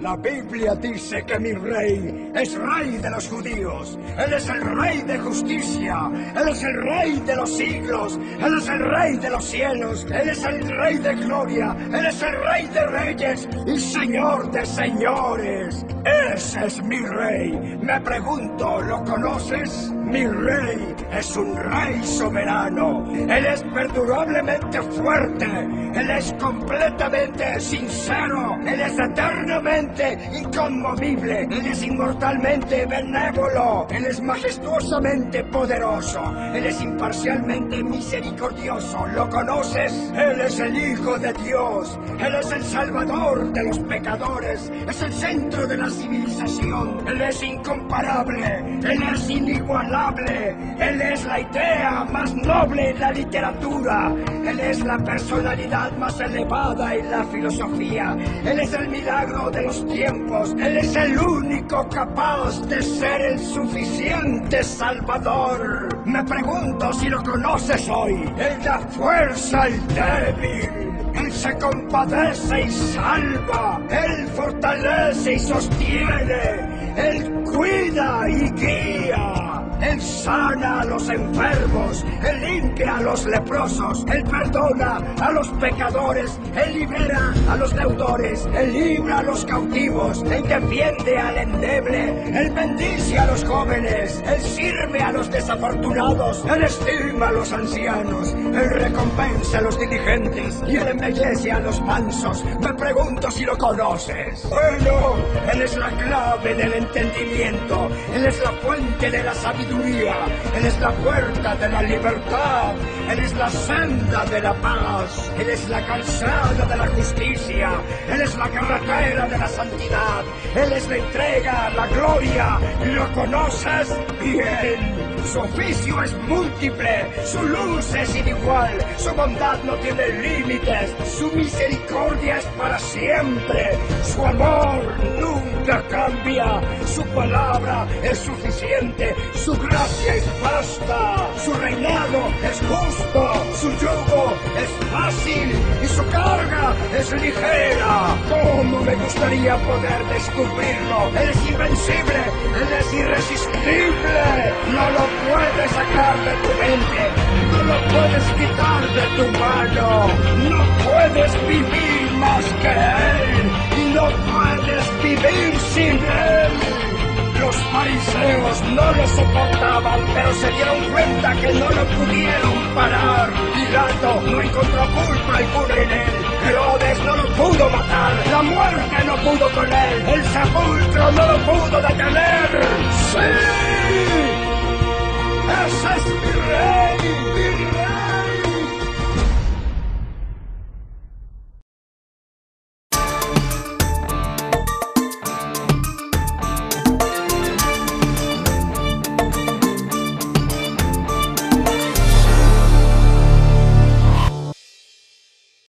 La Biblia dice que mi rey es rey de los judíos. Él es el rey de justicia. Él es el rey de los siglos. Él es el rey de los cielos. Él es el rey de gloria. Él es el rey de reyes y señor de señores. Ese es mi rey. Me pregunto, ¿lo conoces? Mi rey es un rey soberano. Él es perdurablemente fuerte. Él es completamente sincero. Él es eternamente inconmovible. Él es inmortalmente benévolo. Él es majestuosamente poderoso. Él es imparcialmente misericordioso. ¿Lo conoces? Él es el Hijo de Dios. Él es el Salvador de los pecadores. Es el centro de la civilización. Él es incomparable. Él es inigualable. Él es la idea más noble en la literatura. Él es la personalidad más elevada en la filosofía. Él es el milagro de los tiempos. Él es el único capaz de ser el suficiente salvador. Me pregunto si lo conoces hoy. Él da fuerza al débil. Él se compadece y salva. Él fortalece y sostiene. Él cuida y guía. Él sana a los enfermos, Él limpia a los leprosos, Él perdona a los pecadores, Él libera a los deudores, Él libra a los cautivos, Él defiende al endeble, Él bendice a los jóvenes, Él sirve a los desafortunados, Él estima a los ancianos, Él recompensa a los diligentes y Él embellece a los mansos. Me pregunto si lo conoces. Bueno, Él es la clave del entendimiento, Él es la fuente de la sabiduría. Él es la puerta de la libertad. Él es la senda de la paz. Él es la calzada de la justicia. Él es la carretera de la santidad. Él es la entrega, la gloria. ¿Lo conoces? Bien. Su oficio es múltiple, su luz es inigual, su bondad no tiene límites, su misericordia es para siempre, su amor nunca cambia, su palabra es suficiente, su gracia es vasta, su reinado es justo, su yugo es fácil su carga es ligera. ¿Cómo me gustaría poder descubrirlo? Es invencible, él es irresistible, no lo puedes sacar de tu mente, no lo puedes quitar de tu mano, no puedes vivir más que Él y no puedes vivir sin Él. Los fariseos no lo soportaban, pero se dieron cuenta que no lo pudieron parar. Pilato no encontró culpa y alguna en él. Herodes no lo pudo matar, la muerte no pudo con él, el sepulcro no lo pudo detener. ¡Sí! ¡Ese es ¡Mi rey!